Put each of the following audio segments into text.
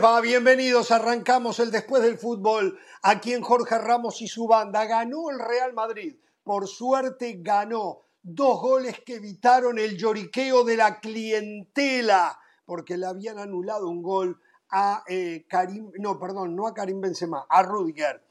va? Bienvenidos. Arrancamos el después del fútbol. Aquí en Jorge Ramos y su banda. Ganó el Real Madrid. Por suerte ganó. Dos goles que evitaron el lloriqueo de la clientela. Porque le habían anulado un gol a eh, Karim. No, perdón, no a Karim Benzema, a Rudiger.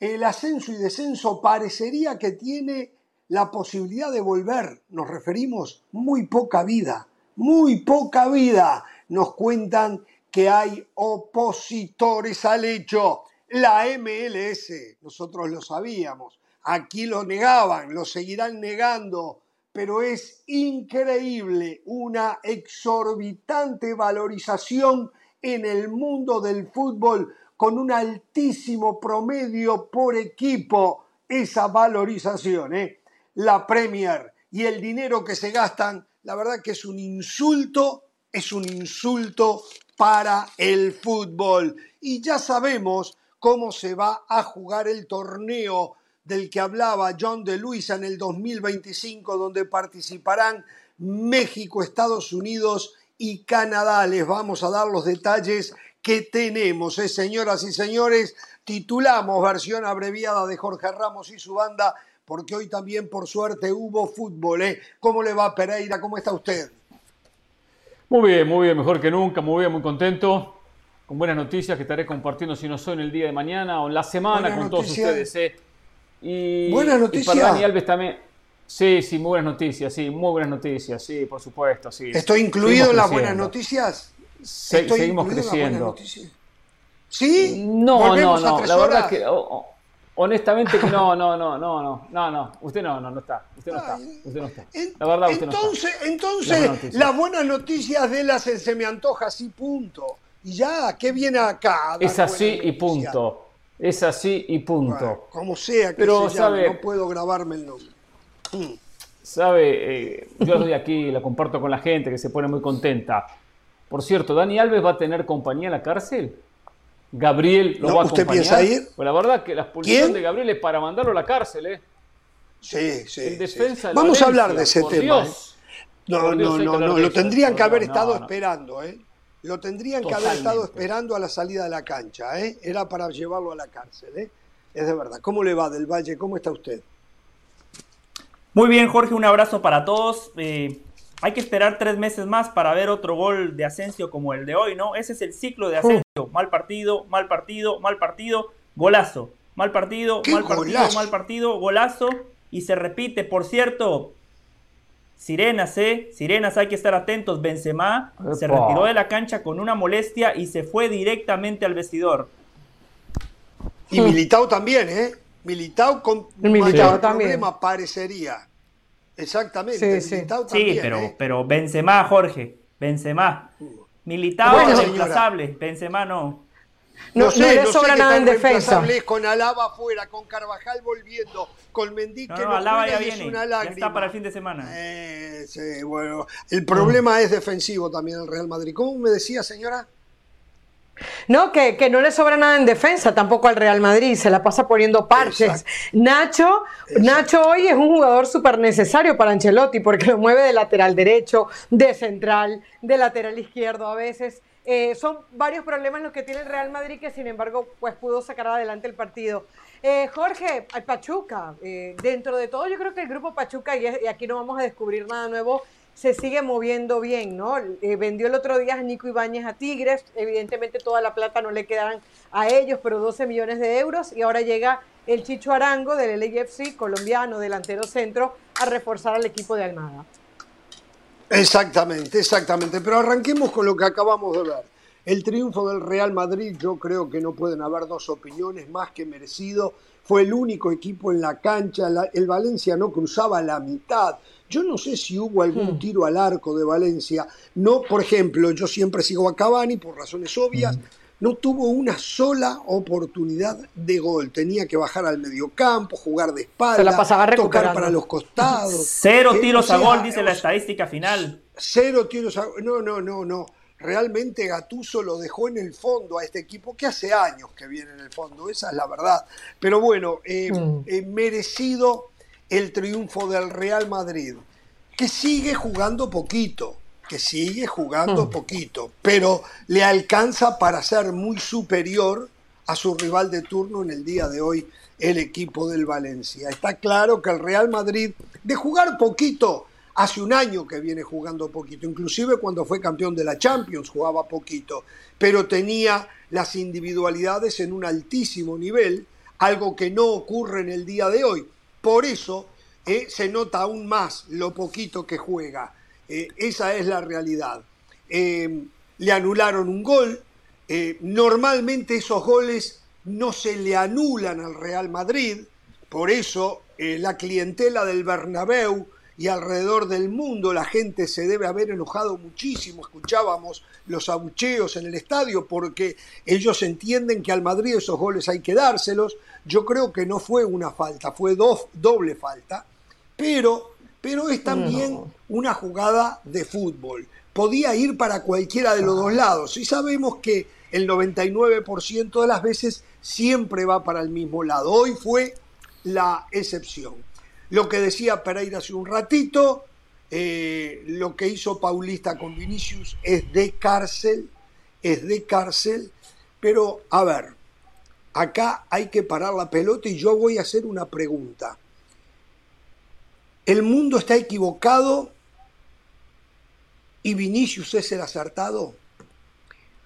El ascenso y descenso parecería que tiene la posibilidad de volver. Nos referimos muy poca vida. Muy poca vida. Nos cuentan que hay opositores al hecho. La MLS, nosotros lo sabíamos, aquí lo negaban, lo seguirán negando, pero es increíble una exorbitante valorización en el mundo del fútbol con un altísimo promedio por equipo. Esa valorización, ¿eh? la Premier y el dinero que se gastan, la verdad que es un insulto, es un insulto para el fútbol. Y ya sabemos cómo se va a jugar el torneo del que hablaba John de Luisa en el 2025, donde participarán México, Estados Unidos y Canadá. Les vamos a dar los detalles que tenemos, ¿eh? señoras y señores. Titulamos versión abreviada de Jorge Ramos y su banda, porque hoy también, por suerte, hubo fútbol. ¿eh? ¿Cómo le va, Pereira? ¿Cómo está usted? Muy bien, muy bien, mejor que nunca, muy bien, muy contento. Con buenas noticias que estaré compartiendo, si no soy en el día de mañana o en la semana con todos ustedes. ¿eh? Y, buenas noticias. para Dani Alves también. Sí, sí, muy buenas noticias, sí, muy buenas noticias, sí, por supuesto, sí. ¿Estoy incluido en las buenas noticias? seguimos creciendo. ¿Sí? No, no, no, la verdad que... Honestamente que no, no, no, no, no, no, no, usted no, no, no está, usted no está, usted no está. La verdad, usted entonces, no está. Entonces, las buenas noticias de las se me antoja así, punto. Y ya, ¿qué viene acá? Es así y punto. Es así y punto. como sea que Pero, sabe, no puedo grabarme el nombre. Mm. Sabe, eh, yo estoy aquí, la comparto con la gente que se pone muy contenta. Por cierto, ¿Dani Alves va a tener compañía en la cárcel? Gabriel lo va a ¿Usted piensa ir? Pues la verdad que la expulsión de Gabriel es para mandarlo a la cárcel, ¿eh? Sí, sí. En defensa Vamos a hablar de ese tema. ¿eh? No, no, no, no, lo tendrían que haber estado esperando, ¿eh? Lo tendrían que haber estado esperando a la salida de la cancha, ¿eh? Era para llevarlo a la cárcel, ¿eh? Es de verdad. ¿Cómo le va del Valle? ¿Cómo está usted? Muy bien, Jorge, un abrazo para todos. Eh, hay que esperar tres meses más para ver otro gol de Asensio como el de hoy, ¿no? Ese es el ciclo de Asensio. Mal partido, mal partido, mal partido, golazo. Mal partido, mal partido, mal partido, golazo. Y se repite, por cierto, Sirenas, ¿eh? Sirenas, hay que estar atentos. Benzema se retiró de la cancha con una molestia y se fue directamente al vestidor. Y Militao también, ¿eh? Militao con Militao también. problema parecería. Exactamente. Sí, sí. pero, ¿eh? pero Benzema, Jorge. Benzema. Militado es reemplazable. Benzema no. No, no, sé, no, sobra nada en defensa. Con Alaba afuera, con Carvajal volviendo, con Mendy que no, Alaba ya viene, ya está para el fin de semana. Eh, sí, bueno, el problema es defensivo también el Real Madrid. ¿Cómo me decía, señora? No, que, no le sobra nada en defensa tampoco al Real Madrid, se la pasa poniendo parches. Nacho, Nacho hoy es un jugador súper necesario para Ancelotti porque lo mueve de lateral derecho, de central, de lateral izquierdo a veces. Eh, son varios problemas los que tiene el Real Madrid que sin embargo pues pudo sacar adelante el partido. Eh, Jorge, Pachuca, eh, dentro de todo yo creo que el grupo Pachuca, y aquí no vamos a descubrir nada nuevo, se sigue moviendo bien, ¿no? Eh, vendió el otro día a Nico Ibáñez a Tigres, evidentemente toda la plata no le quedan a ellos, pero 12 millones de euros, y ahora llega el Chicho Arango del LAFC, colombiano, delantero centro, a reforzar al equipo de Almada. Exactamente, exactamente, pero arranquemos con lo que acabamos de ver. El triunfo del Real Madrid, yo creo que no pueden haber dos opiniones más que merecido. Fue el único equipo en la cancha, el Valencia no cruzaba la mitad yo no sé si hubo algún hmm. tiro al arco de Valencia. No, por ejemplo, yo siempre sigo a Cavani por razones obvias. Hmm. No tuvo una sola oportunidad de gol. Tenía que bajar al mediocampo, jugar de espalda, tocar para los costados. Cero eh, tiros a gol, dice la estadística final. Cero tiros a gol. No, no, no, no. Realmente Gatuso lo dejó en el fondo a este equipo, que hace años que viene en el fondo, esa es la verdad. Pero bueno, eh, hmm. eh, merecido el triunfo del Real Madrid, que sigue jugando poquito, que sigue jugando poquito, pero le alcanza para ser muy superior a su rival de turno en el día de hoy, el equipo del Valencia. Está claro que el Real Madrid, de jugar poquito, hace un año que viene jugando poquito, inclusive cuando fue campeón de la Champions jugaba poquito, pero tenía las individualidades en un altísimo nivel, algo que no ocurre en el día de hoy. Por eso eh, se nota aún más lo poquito que juega. Eh, esa es la realidad. Eh, le anularon un gol. normalmente esos goles no se le anulan al Real Madrid. Por eso la clientela del Bernabéu y alrededor del mundo la gente se debe haber enojado muchísimo. Escuchábamos los abucheos en el estadio porque ellos entienden que al Madrid esos goles hay que dárselos. Yo creo que no fue una falta, fue doble falta, pero, pero es también una jugada de fútbol. Podía ir para cualquiera de los dos lados y sabemos que el 99% de las veces siempre va para el mismo lado. Hoy fue la excepción. Lo que decía Pereira hace un ratito, eh, lo que hizo Paulista con Vinicius es de cárcel, es de cárcel, pero a ver, acá hay que parar la pelota y yo voy a hacer una pregunta. ¿El mundo está equivocado y Vinicius es el acertado?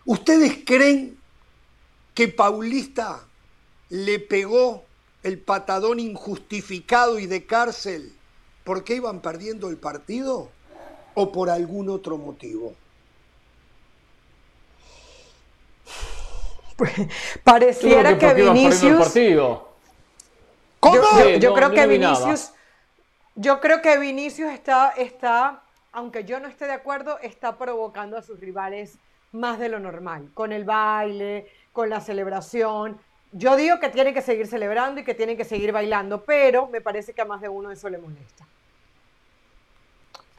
¿Ustedes creen que Paulista le pegó el patadón injustificado y de cárcel porque iban perdiendo el partido o por algún otro motivo? Pues, pareciera que, Vinicius. ¿Cómo? Yo, creo que Vinicius. Yo creo que Vinicius está, está, aunque yo no esté de acuerdo, está provocando a sus rivales más de lo normal, con el baile, con la celebración. Yo digo que tiene que seguir celebrando y que tiene que seguir bailando, pero me parece que a más de uno eso le molesta.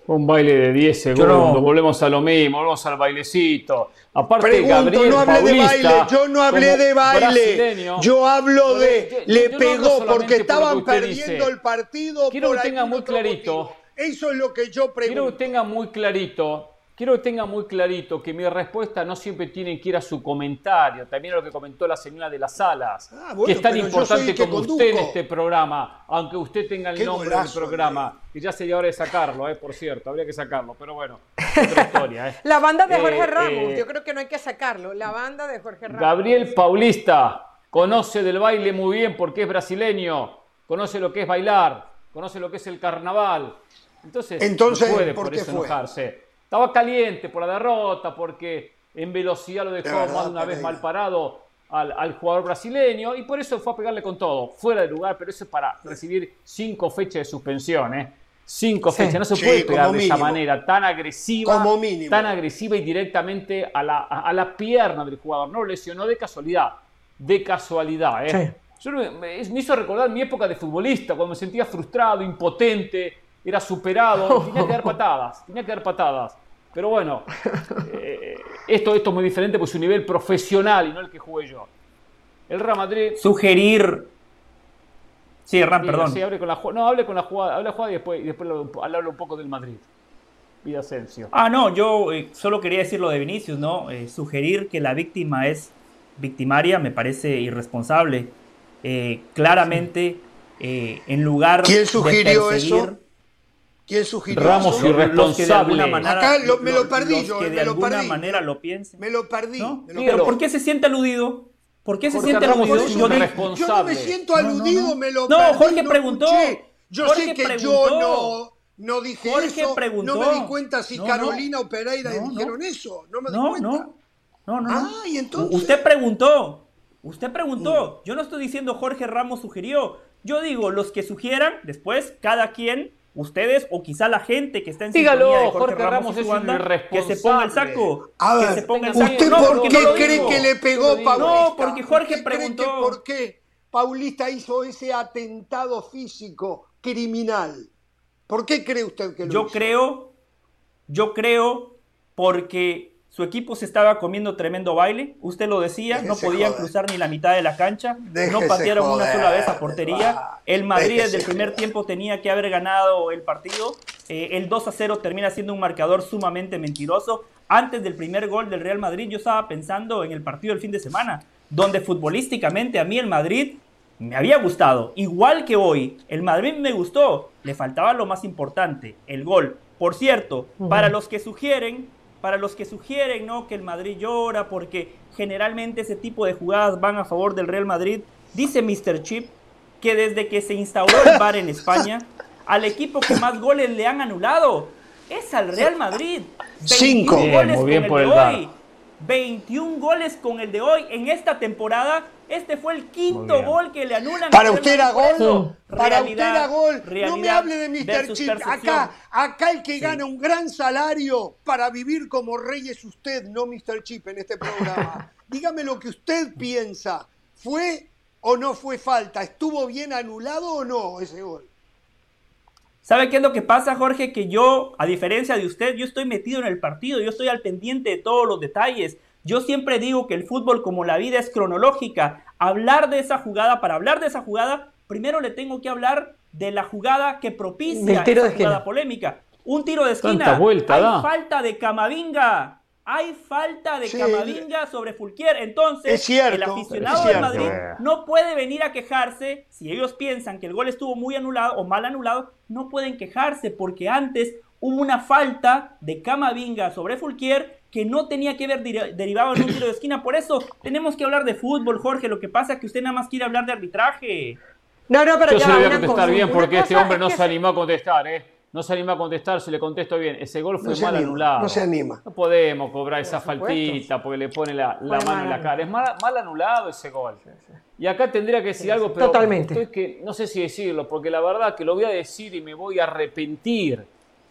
Un baile de 10 segundos, volvemos a lo mismo, volvemos al bailecito. Aparte, Gabriel no hablé de baile, yo no hablé de baile. Yo hablo de. le pegó porque estaban perdiendo el partido. Quiero que tenga muy clarito. Eso es lo que yo pregunto. Quiero que tenga muy clarito Quiero que tenga muy clarito que mi respuesta no siempre tiene que ir a su comentario, también a lo que comentó la señora de las salas, ah, que es tan importante como usted en este programa, aunque usted tenga el nombre del programa, y ya sería hora de sacarlo, eh, por cierto, habría que sacarlo, pero bueno, otra historia. Eh. La banda de Jorge eh, Ramos, yo creo que no hay que sacarlo, la banda de Jorge Ramos. Gabriel Paulista conoce del baile muy bien porque es brasileño, conoce lo que es bailar, conoce lo que es el carnaval, entonces, entonces no puede por, eso enojarse. Estaba caliente por la derrota, porque en velocidad lo dejó más de una vez mal parado al, jugador brasileño y por eso fue a pegarle con todo, fuera de lugar, pero eso es para recibir cinco fechas de suspensión, ¿eh? Cinco fechas, no se puede pegar de esa manera tan agresiva, tan agresiva y directamente a la, a, la, pierna del jugador. No lo lesionó de casualidad, de casualidad, ¿eh? me, hizo recordar mi época de futbolista, cuando me sentía frustrado, impotente, era superado, tenía que dar patadas, tenía que dar patadas. Pero bueno, eh, esto, esto es muy diferente porque es un nivel profesional y no el que jugué yo. El Real Madrid. Sugerir. Sí, Ram, perdón. Sí, hable con la, no, hable con la jugada, hable la jugada y después, y después hablar un poco del Madrid. Vida Asensio. Ah, no, yo eh, solo quería decir lo de Vinicius, ¿no? Eh, sugerir que la víctima es victimaria me parece irresponsable. claramente, en lugar ¿Quién sugirió eso? ¿Quién sugirió Ramos eso? irresponsable. Acá me lo perdí yo. Que de alguna manera lo piensen. Me lo perdí. Pero ¿por qué se siente aludido? ¿Por qué se siente aludido? Yo, no me siento aludido, me lo No, Jorge preguntó. Yo sé que yo no, no dije Jorge eso. Preguntó. No me di cuenta si Carolina o Pereira dijeron eso. No me di cuenta. No, no, no. Ah, y entonces. Usted preguntó. Usted preguntó. Mm. Yo no estoy diciendo Jorge Ramos sugirió. Yo digo, los que sugieran, después cada quien ustedes o quizá la gente que está en Dígalo, sintonía de Jorge, Ramos, es un que se ponga el saco. A ver, que se ponga el saco. ¿usted por qué cree que le pegó Paulista? No, porque Jorge preguntó. ¿Por qué Paulista hizo ese atentado físico criminal? ¿Por qué cree usted que lo yo hizo? creo, yo creo porque su equipo se estaba comiendo tremendo baile, usted lo decía, no podían cruzar ni la mitad de la cancha, no patearon una sola vez a portería. El Madrid desde el primer tiempo tenía que haber ganado el partido Eh, el 2 a 0 termina siendo un marcador sumamente mentiroso. Antes del primer gol del Real Madrid, yo estaba pensando en el partido del fin de semana, donde futbolísticamente a mí el Madrid me había gustado. Igual que hoy, el Madrid me gustó. Le faltaba lo más importante, el gol. Por cierto, para los que sugieren, para los que sugieren ¿no? que el Madrid llora porque generalmente ese tipo de jugadas van a favor del Real Madrid, dice Mr. Chip que desde que se instauró el VAR en España, al equipo que más goles le han anulado es al Real Madrid. Cinco. goles muy bien con por el el de VAR. Hoy. 21 goles con el de hoy en esta temporada. Este fue el quinto gol que le anulan. Para usted era gol. eso, Para usted era gol. No me hable de Mr. Chip. Acá, acá el que gana un gran salario para vivir como rey es usted, no Mr. Chip en este programa. Dígame lo que usted piensa. ¿Fue o no fue falta? ¿Estuvo bien anulado o no ese gol? ¿Sabe qué es lo que pasa, Jorge? Que yo, a diferencia de usted, yo estoy metido en el partido, yo estoy al pendiente de todos los detalles. Yo siempre digo que el fútbol, como la vida, es cronológica. Hablar de esa jugada, para hablar de esa jugada, primero le tengo que hablar de la jugada que propicia jugada polémica. Un tiro de esquina. Tanta vuelta Hay da. falta de Camavinga. Hay falta de Sí, Camavinga sobre Fulquier. Entonces, Es cierto, el aficionado cierto. Madrid no puede venir a quejarse si ellos piensan que el gol estuvo muy anulado o mal anulado, no pueden quejarse porque antes hubo una falta de Camavinga sobre Fulquier que no tenía que deri- derivado en un tiro de esquina. Por eso tenemos que hablar de fútbol, Jorge. Lo que pasa es que usted nada más quiere hablar de arbitraje. No, no, pero Yo ya se le voy a una contestar cosa. bien porque este hombre es no que se animó a contestar, ¿eh? No se animó a contestar, se le contesto bien. Ese gol fue No se mal anima, anulado. no se anima. No podemos cobrar esa supuesto. faltita porque le pone la, mano en la cara. Es mal, mal anulado ese gol. Y acá tendría que decir algo, pero Totalmente. estoy que no sé si decirlo, porque la verdad que lo voy a decir y me voy a arrepentir.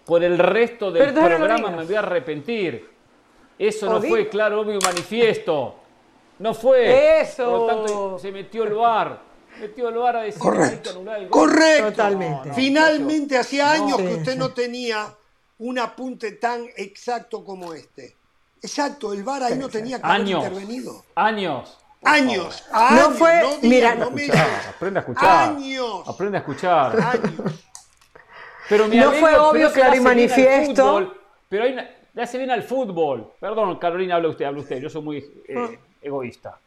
Por el resto del Pero programa me voy a arrepentir. Eso no fue claro, obvio y manifiesto. No fue. Eso. Por lo tanto, se metió el VAR. Metió el VAR a decir que hay que Correcto. anular el gol. Correcto. Totalmente. Finalmente, hacía años que usted sí. no tenía un apunte tan exacto como este. Exacto, el VAR ahí no tenía que haber Años. intervenido. Años. Años, años, No fue- mira, no Aprende a escuchar, aprende a escuchar. Años. Aprende a escuchar. Años. Pero me No fue obvio, claro y manifiesto. fútbol, Pero hay una- le hace bien al fútbol. Perdón, Carolina, habla usted, habla usted. Yo soy muy eh, Ah. egoísta.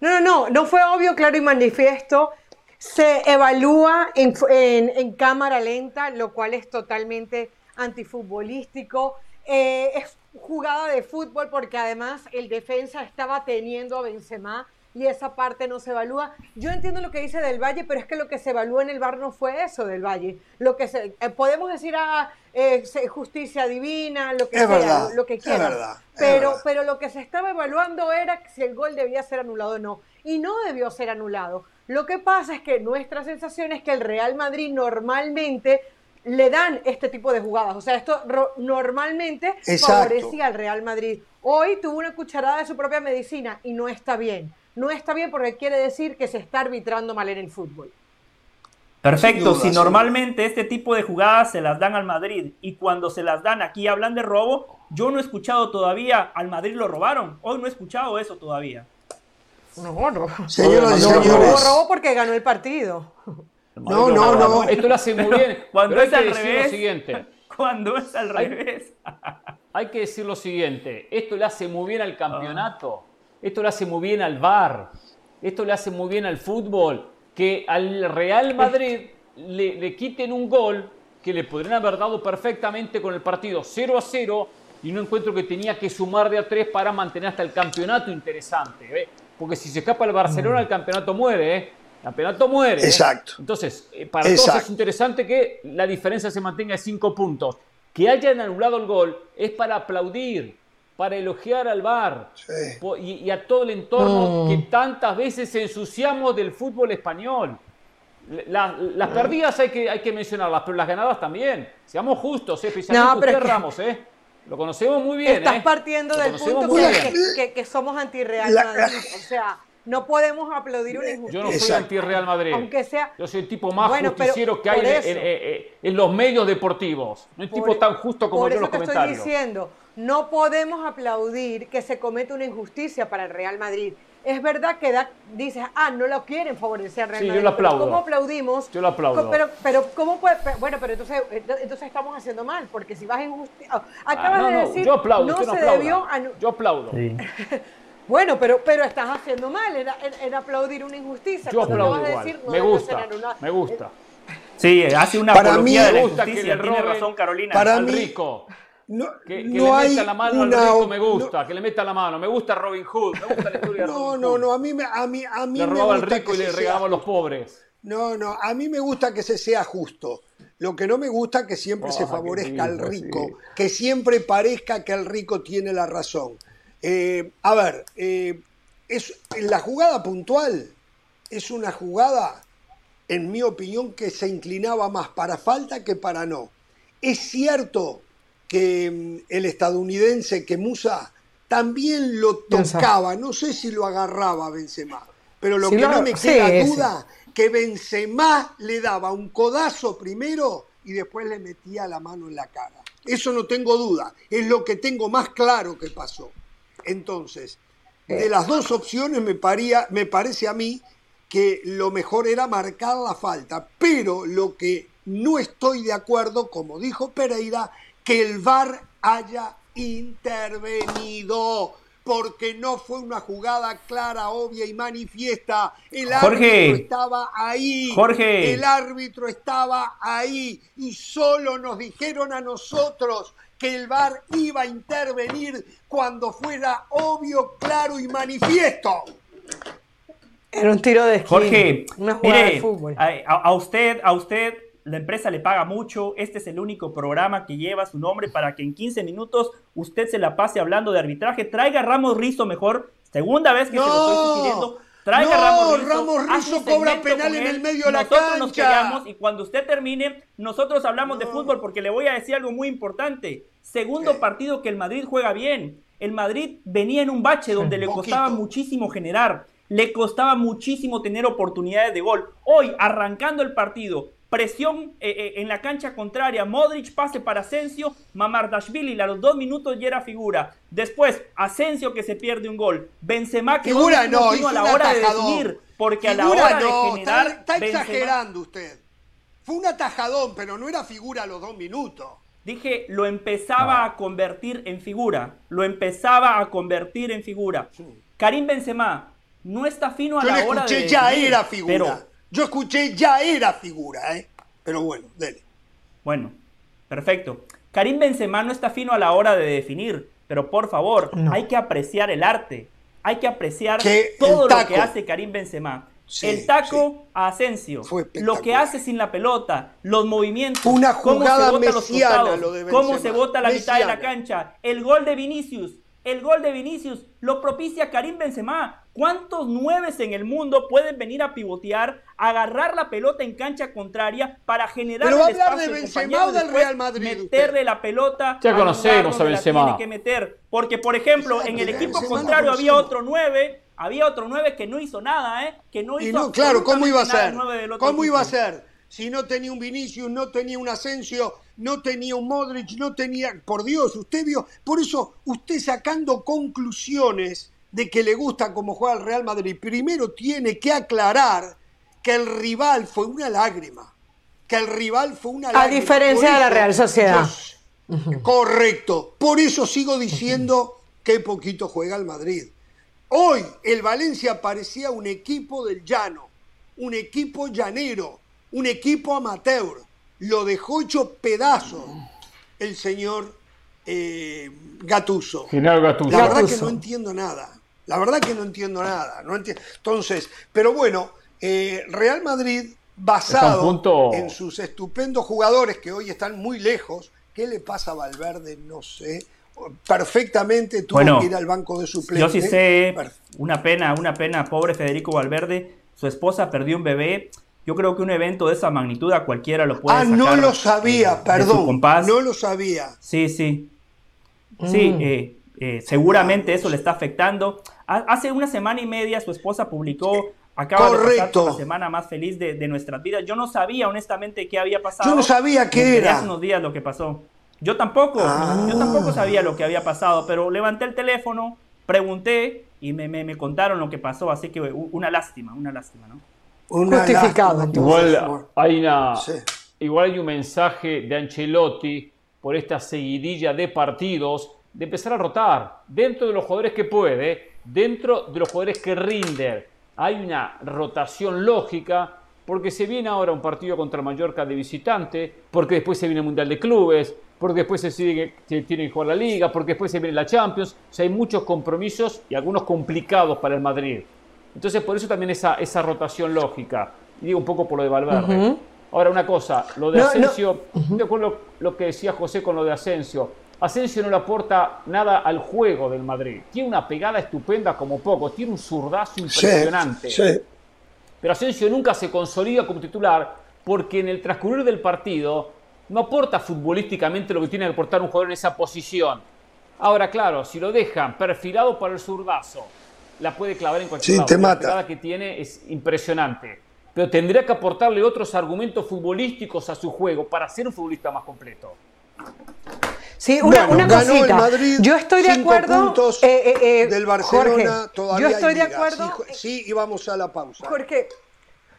No, no, no, no fue obvio, claro y manifiesto. Se evalúa en, cámara lenta, lo cual es totalmente antifutbolístico. Eh, es jugada de fútbol porque además el defensa estaba teniendo a Benzema y esa parte no se evalúa. Yo entiendo lo que dice del Valle, pero es que lo que se evaluó en el bar no fue eso del Valle. Lo que se, eh, podemos decir a justicia divina, lo que Es sea, verdad, lo que es quieran. verdad, es pero, verdad. pero lo que se estaba evaluando era si el gol debía ser anulado o no. Y no debió ser anulado. Lo que pasa es que nuestra sensación es que el Real Madrid normalmente le dan este tipo de jugadas. O sea, esto normalmente Exacto. favorecía al Real Madrid. Hoy tuvo una cucharada de su propia medicina y no está bien. No está bien porque quiere decir que se está arbitrando mal en el fútbol. Perfecto, duda, si normalmente este tipo de jugadas se las dan al Madrid y cuando se las dan aquí hablan de robo, yo no he escuchado todavía al Madrid lo robaron. Hoy no he escuchado eso todavía. No, no. Señoras y No, no, no. Robó, porque ganó el partido. No, no, no. Esto lo hace muy bien. Cuando pero hay es que al decir lo revés. siguiente. Cuando es al revés. Hay que decir lo siguiente, esto le hace muy bien al campeonato, esto le hace muy bien al VAR, esto le hace muy bien al fútbol, que al Real Madrid le, le quiten un gol que le podrían haber dado perfectamente con el partido 0 a 0 y no encuentro que tenía que sumar de a 3 para mantener hasta el campeonato interesante, ¿eh? porque si se escapa el Barcelona el campeonato muere, ¿eh? el campeonato muere. ¿eh? Exacto. Entonces, eh, para todos Exacto. es interesante que la diferencia se mantenga de 5 puntos. Que hayan anulado el gol es para aplaudir, para elogiar al VAR Sí. po- y, y a todo el entorno Mm. que tantas veces ensuciamos del fútbol español. La- las perdidas hay que, hay que mencionarlas, pero las ganadas también. Seamos justos, ¿eh? especialmente No, usted, es que- Ramos. ¿eh? Lo conocemos muy bien. Estás ¿eh? partiendo Lo del punto que, que- que- que somos anti-Real La- Madrid. O sea, no podemos aplaudir una injusticia. Yo no soy anti-Real Madrid. Aunque sea- Yo soy el tipo más Bueno, justiciero que hay por en, eso. en- en- en los medios deportivos. No hay tipo Por- tan justo como por yo en eso los te comentarios. estoy diciendo, no podemos aplaudir que se cometa una injusticia para el Real Madrid. es verdad que da, dices, ah, no lo quieren favorecer al Real Sí, yo Madrid. lo aplaudo. ¿Cómo aplaudimos? Yo lo aplaudo. Pero, pero ¿cómo puede? Bueno, pero entonces, entonces estamos haciendo mal, porque si vas en justicia. Ah, Acabas no, de no, decir, yo aplaudo, no no se debió. anu- Yo aplaudo. Sí. Bueno, pero, pero estás haciendo mal en, en- en aplaudir una injusticia. Yo aplaudo acabas igual. decir, no me gusta, me gusta. Sí, hace una Para apología mí- de la injusticia. Tiene razón, Carolina. Para mí- rico. No, Que, que no le hay meta la mano una- al rico me no- gusta, que le meta la mano. Me gusta Robin Hood, me gusta la historia de No, Robin no, Hood. no, a mí, me- a mí, a mí Le me robaba al gusta rico que y le se sea regalaba a los pobres. No, no, a mí me gusta que se sea justo. Lo que no me gusta es que siempre se Ah, favorezca al rico, sí. que siempre parezca que el rico tiene la razón. Eh, a ver, eh, es, la jugada puntual es una jugada, en mi opinión, que se inclinaba más para falta que para no. Es cierto que mm, el estadounidense, que Musa, también lo tocaba, no sé si lo agarraba a Benzema, pero lo que no me sí, queda ese. duda que Benzema le daba un codazo primero y después le metía la mano en la cara. Eso no tengo duda, es lo que tengo más claro que pasó. Entonces, de las dos opciones me, paría, me parece a mí que lo mejor era marcar la falta, pero lo que no estoy de acuerdo, como dijo Pereira, que el VAR haya intervenido, porque no fue una jugada clara, obvia y manifiesta. El Jorge. árbitro estaba ahí. Jorge. El árbitro estaba ahí y solo nos dijeron a nosotros que el VAR iba a intervenir cuando fuera obvio, claro y manifiesto. Era un tiro de esquina. Jorge, Una jugada mire, de fútbol. a, usted, a usted, la empresa le paga mucho. Este es el único programa que lleva su nombre para que en 15 minutos usted se la pase hablando de arbitraje. Traiga Ramos Rizo mejor. Segunda vez que se lo estoy sugiriendo. Traiga no, Ramos Rizo. Ramos un cobra penal en el medio de la Nosotros nos cancha. callamos y cuando usted termine, nosotros hablamos de fútbol porque le voy a decir algo muy importante. Segundo ¿Qué? partido que el Madrid juega bien. El Madrid venía en un bache donde le Poquito. costaba muchísimo generar, le costaba muchísimo tener oportunidades de gol. Hoy, arrancando el partido, presión eh, eh, en la cancha contraria, Modric pase para Asensio, Mamardashvili a los dos minutos ya era figura. Después, Asensio que se pierde un gol, Benzema que Figura no, hizo a la hora de definir, porque a la hora no, de generar, está, está Benzema- exagerando usted. Fue un atajadón, pero no era figura a los dos minutos. Dije, lo empezaba a convertir en figura. Lo empezaba a convertir en figura. Karim Benzema no está fino a Yo la le hora escuché, de ya definir, era figura. Pero, Yo escuché, ya era figura, ¿eh? Pero bueno, dele. bueno, perfecto. Karim Benzema no está fino a la hora de definir. Pero por favor, No. hay que apreciar el arte. Hay que apreciar Que todo lo que hace Karim Benzema. Sí, el taco a Asensio, Fue lo que hace sin la pelota, los movimientos, Fue una cómo se jugada bota los mesiana costados, lo de cómo se bota la mitad de la cancha, el gol de Vinicius, el gol de Vinicius lo propicia Karim Benzema. ¿Cuántos nueves en el mundo pueden venir a pivotear, agarrar la pelota en cancha contraria para generar Pero va a el hablar espacio de Benzema o del después Real Madrid, usted? Meterle la pelota. Ya conocemos a la Benzema. tiene que meter. Porque, por ejemplo, en el equipo Benzema contrario había otro nueve, había otro nueve que no hizo nada, ¿eh? Que no hizo Y no, claro, ¿cómo iba a ser? el nueve del otro ¿Cómo iba a ser? Si no tenía un Vinicius, no tenía un Asensio, no tenía un Modric, no tenía. Por Dios, usted vio. Por eso, usted sacando conclusiones de que le gusta cómo juega el Real Madrid, primero tiene que aclarar que el rival fue una lágrima. Que el rival fue una lágrima. diferencia Por de la Real Sociedad. yo- Correcto. Por eso sigo diciendo que poquito juega el Madrid. Hoy el Valencia parecía un equipo del llano, un equipo llanero, un equipo amateur. Lo dejó hecho pedazos el señor eh, Gatuso. La verdad que no entiendo nada. La verdad que no entiendo nada. No enti- Entonces, pero bueno, eh, Real Madrid, basado punto- en sus estupendos jugadores que hoy están muy lejos, ¿qué le pasa a Valverde? No sé. Perfectamente tuvo Bueno, que ir al banco de Yo suplentes. sí sé, una pena, una pena, pobre Federico Valverde, su esposa perdió un bebé. Yo creo que un evento de esa magnitud a cualquiera lo puede Ah, sacar no lo sabía, de su perdón. compás. No lo sabía. Sí, sí. Sí, Mm. eh, eh, seguramente eso le está afectando. Ha- Hace una semana y media su esposa publicó, acaba de pasar Correcto. la semana más feliz de, de nuestras vidas. Yo no sabía honestamente qué había pasado. Yo no sabía qué Me era. Hace unos días lo que pasó. Yo tampoco, Ah. yo tampoco sabía lo que había pasado, pero levanté el teléfono, pregunté y me, me, contaron lo que pasó, así que una lástima, una lástima, ¿no? Justificado. igual, hay una, igual hay un mensaje de Ancelotti por esta seguidilla de partidos de empezar a rotar dentro de los jugadores que puede, dentro de los jugadores que rinden. Hay una rotación lógica porque se viene ahora un partido contra Mallorca de visitante, porque después se viene el Mundial de Clubes, porque después se, sigue, se tiene que jugar la Liga, porque después se viene la Champions. O sea, hay muchos compromisos y algunos complicados para el Madrid. Entonces, por eso también esa, esa rotación lógica. Y digo un poco por lo de Valverde. Ahora, una cosa, lo de Asensio, de acuerdo lo que decía José con lo de Asensio. Asensio no le aporta nada al juego del Madrid. Tiene una pegada estupenda como poco, tiene un zurdazo impresionante. sí. Pero Asensio nunca se consolida como titular porque en el transcurrir del partido no aporta futbolísticamente lo que tiene que aportar un jugador en esa posición. Ahora, claro, si lo dejan perfilado para el zurdazo, la puede clavar en cualquier sí, lado. La que tiene es impresionante. Pero tendría que aportarle otros argumentos futbolísticos a su juego para ser un futbolista más completo. Sí, una, cosita. yo estoy de acuerdo. Eh, eh, eh, del Barcelona todavía yo estoy de acuerdo. Sí, y vamos a la pausa. Porque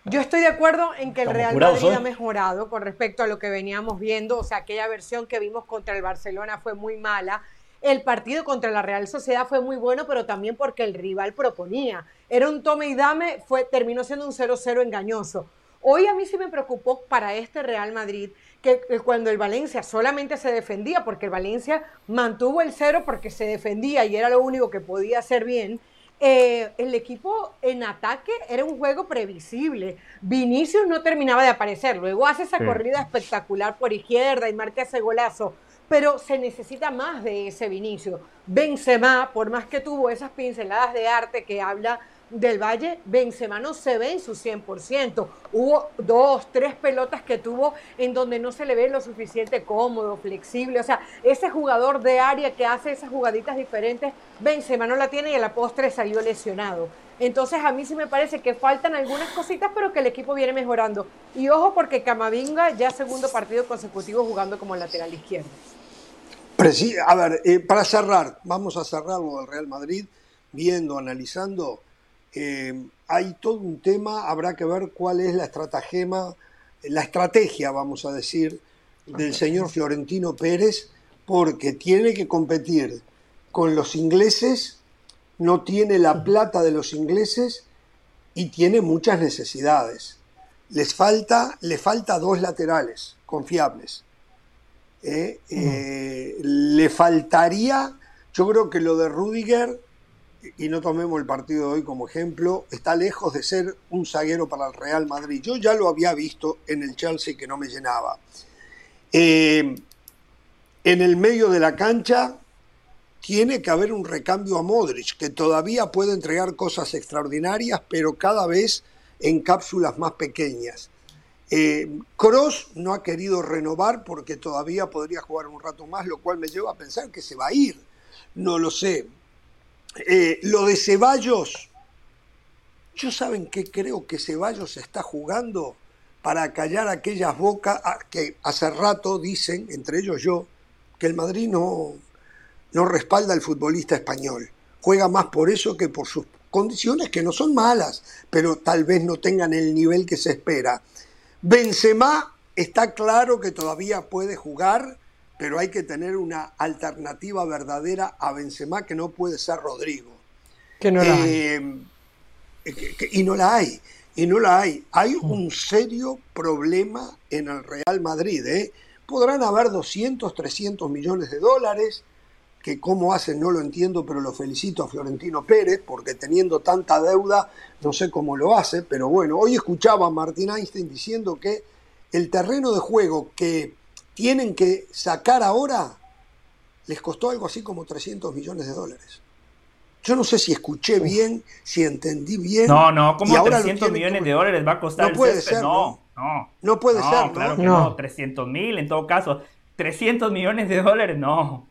yo estoy de acuerdo en que el Real Madrid ha mejorado con respecto a lo que veníamos viendo. O sea, aquella versión que vimos contra el Barcelona fue muy mala. El partido contra la Real Sociedad fue muy bueno, pero también porque el rival proponía. Era un tome y dame, fue, terminó siendo un 0-0 engañoso. Hoy a mí sí me preocupó para este Real Madrid que cuando el Valencia solamente se defendía, porque el Valencia mantuvo el cero porque se defendía y era lo único que podía hacer bien, eh, el equipo en ataque era un juego previsible. Vinicius no terminaba de aparecer, luego hace esa corrida espectacular por izquierda y marca ese golazo, pero se necesita más de ese Vinicius. Benzema, por más que tuvo esas pinceladas de arte que habla del Valle, Benzema no se ve en su 100%. Hubo dos, tres pelotas que tuvo en donde no se le ve lo suficiente cómodo, flexible. O sea, ese jugador de área que hace esas jugaditas diferentes, Benzema no la tiene y a la postre salió lesionado. Entonces a mí sí me parece que faltan algunas cositas, pero que el equipo viene mejorando. Y ojo porque Camavinga ya segundo partido consecutivo jugando como lateral izquierdo. A ver, eh, para cerrar, vamos a cerrar lo del Real Madrid, viendo, analizando eh, hay todo un tema, habrá que ver cuál es la estratagema, la estrategia, vamos a decir, del señor Florentino Pérez, porque tiene que competir con los ingleses, no tiene la plata de los ingleses y tiene muchas necesidades. Les falta, le falta dos laterales confiables. Eh, eh, le faltaría, yo creo que lo de Rudiger y no tomemos el partido de hoy como ejemplo, está lejos de ser un zaguero para el Real Madrid. Yo ya lo había visto en el Chelsea que no me llenaba. Eh, en el medio de la cancha tiene que haber un recambio a Modric, que todavía puede entregar cosas extraordinarias, pero cada vez en cápsulas más pequeñas. Cross eh, no ha querido renovar porque todavía podría jugar un rato más, lo cual me lleva a pensar que se va a ir. No lo sé, eh, lo de Ceballos, yo saben que creo que Ceballos está jugando para callar aquellas bocas que hace rato dicen, entre ellos yo, que el Madrid no, no respalda al futbolista español. Juega más por eso que por sus condiciones que no son malas, pero tal vez no tengan el nivel que se espera. Benzema está claro que todavía puede jugar pero hay que tener una alternativa verdadera a Benzema que no puede ser Rodrigo. Que no la hay. Eh, y no la hay. Y no la hay. Hay mm. un serio problema en el Real Madrid. ¿eh? Podrán haber 200, 300 millones de dólares, que cómo hacen no lo entiendo, pero lo felicito a Florentino Pérez, porque teniendo tanta deuda, no sé cómo lo hace, pero bueno, hoy escuchaba a Martin Einstein diciendo que el terreno de juego que tienen que sacar ahora, les costó algo así como 300 millones de dólares. Yo no sé si escuché bien, si entendí bien. No, no, ¿cómo 300 millones de dólares va a costar no puede Ser, no, no. No puede ser, claro que no. 300 mil en todo caso. 300 millones de dólares, no.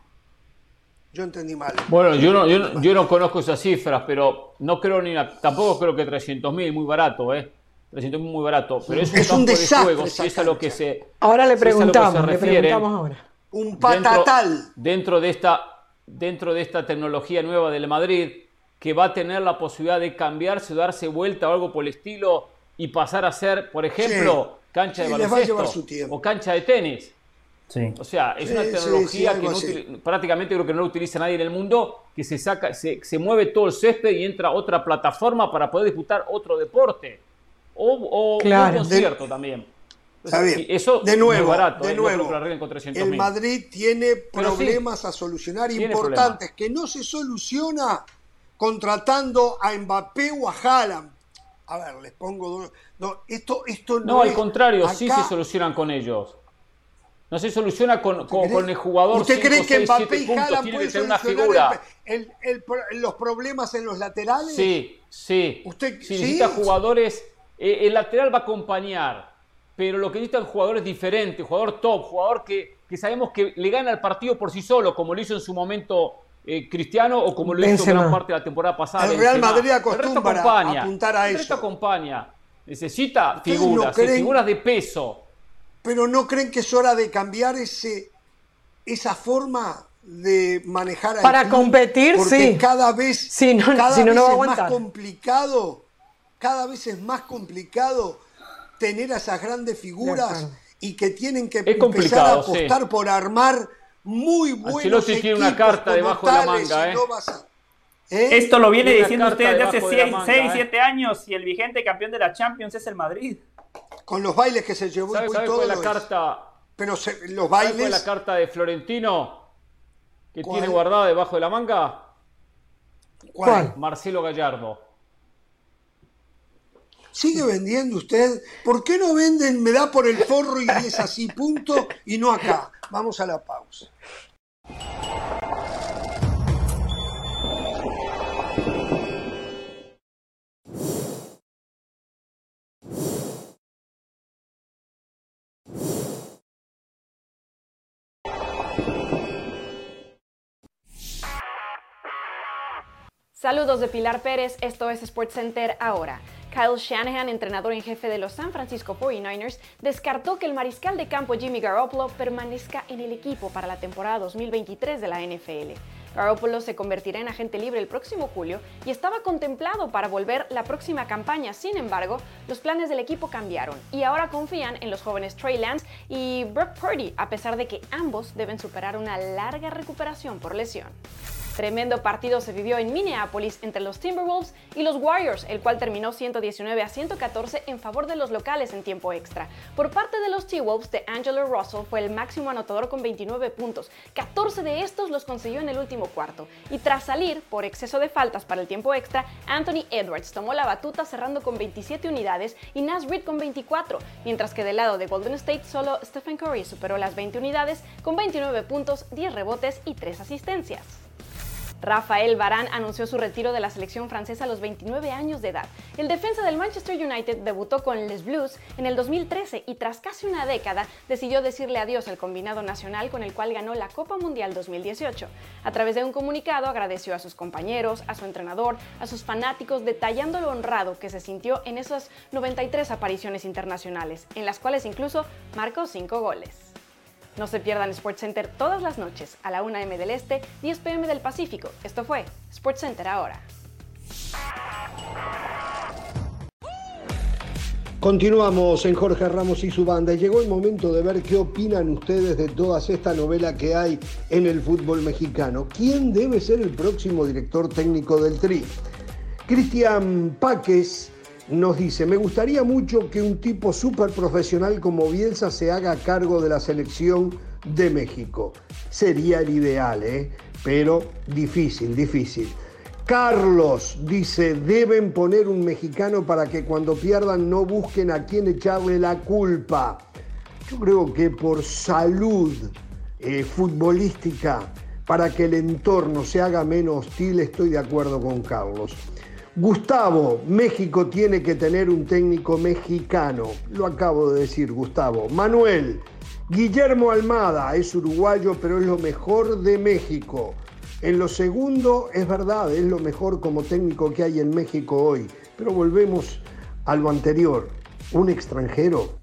Yo entendí mal. Bueno, yo no, yo, no conozco esas cifras, pero no creo ni tampoco creo que 300 mil, muy barato, ¿eh? 300 muy barato, pero es un, es un desastre de si es a lo que se Ahora le preguntamos, le preguntamos ahora. Un patatal. Dentro, de esta dentro de esta tecnología nueva del Madrid, que va a tener la posibilidad de cambiarse, darse vuelta o algo por el estilo y pasar a ser, por ejemplo, cancha de baloncesto o cancha de tenis. Sí. O sea, es una tecnología que prácticamente creo que no lo utiliza nadie en el mundo, que se saca, se, se, mueve todo el césped y entra otra plataforma para poder disputar otro deporte. O, un concierto también. eso de nuevo, barato, de ¿eh? nuevo el Madrid tiene problemas a solucionar importantes que no se soluciona contratando a Mbappé o a Haaland. A ver, les pongo... No, esto, esto no, al contrario, sí se solucionan con ellos. No se soluciona con, con, el jugador. ¿Usted cree que Mbappé y Haaland pueden solucionar el, los problemas en los laterales? Sí, sí. ¿Usted, si necesita jugadores, eh, el lateral va a acompañar, pero lo que necesitan jugadores diferentes, jugador top, jugador que, que sabemos que le gana el partido por sí solo, como lo hizo en su momento eh, Cristiano o como lo hizo gran parte de la temporada pasada. El Real Madrid acostumbra a apuntar a eso. El acompaña. Necesita figuras, figuras de peso pero ¿no creen que es hora de cambiar ese, esa forma de manejar a Para competir, porque cada vez, cada vez es más complicado, cada vez es más complicado tener a esas grandes figuras y que tienen que empezar a apostar por armar muy buenos equipos tiene una carta debajo de la manga, ¿eh? ¿eh? Esto lo viene diciendo usted desde hace 6, 7 ¿eh? años y el vigente campeón de la Champions es el Madrid con los bailes que se llevó y todo. la carta? Pero los bailes. fue la carta de Florentino que tiene guardada debajo de la manga? ¿Cuál? Marcelo Gallardo. ¿Sigue vendiendo usted? ¿Por qué no venden me da por el forro y es así, punto, y no acá? Vamos a la pausa. Saludos de Pilar Pérez, esto es SportsCenter ahora. Kyle Shanahan, entrenador en jefe de los San Francisco 49ers, descartó que el mariscal de campo Jimmy Garoppolo permanezca en el equipo para la temporada 2023 de la NFL. Garoppolo se convertirá en agente libre el próximo julio y estaba contemplado para volver la próxima campaña. Sin embargo, los planes del equipo cambiaron y ahora confían en los jóvenes Trey Lance y Brock Purdy, a pesar de que ambos deben superar una larga recuperación por lesión. Tremendo partido se vivió en Minneapolis entre los Timberwolves y los Warriors, el cual terminó 119 a 114 en favor de los locales en tiempo extra. Por parte de los T-Wolves, de Angelo Russell fue el máximo anotador con 29 puntos. 14 de estos los consiguió en el último cuarto. Y tras salir por exceso de faltas para el tiempo extra, Anthony Edwards tomó la batuta cerrando con 27 unidades y Nas Reed con 24, mientras que del lado de Golden State solo Stephen Curry superó las 20 unidades con 29 puntos, 10 rebotes y 3 asistencias. Rafael Barán anunció su retiro de la selección francesa a los 29 años de edad. El defensa del Manchester United debutó con Les Blues en el 2013 y tras casi una década decidió decirle adiós al combinado nacional con el cual ganó la Copa Mundial 2018. A través de un comunicado agradeció a sus compañeros, a su entrenador, a sus fanáticos, detallando lo honrado que se sintió en esas 93 apariciones internacionales, en las cuales incluso marcó 5 goles. No se pierdan SportsCenter todas las noches a la 1 m del Este, 10 pm del Pacífico. Esto fue SportsCenter ahora. Continuamos en Jorge Ramos y su banda. Llegó el momento de ver qué opinan ustedes de toda esta novela que hay en el fútbol mexicano. ¿Quién debe ser el próximo director técnico del Tri? Cristian Páquez nos dice, me gustaría mucho que un tipo súper profesional como Bielsa se haga cargo de la selección de México. Sería el ideal, ¿eh? pero difícil, difícil. Carlos dice, deben poner un mexicano para que cuando pierdan no busquen a quién echarle la culpa. Yo creo que por salud eh, futbolística, para que el entorno se haga menos hostil, estoy de acuerdo con Carlos. Gustavo, México tiene que tener un técnico mexicano. Lo acabo de decir, Gustavo. Manuel, Guillermo Almada es uruguayo, pero es lo mejor de México. En lo segundo, es verdad, es lo mejor como técnico que hay en México hoy. Pero volvemos a lo anterior. Un extranjero.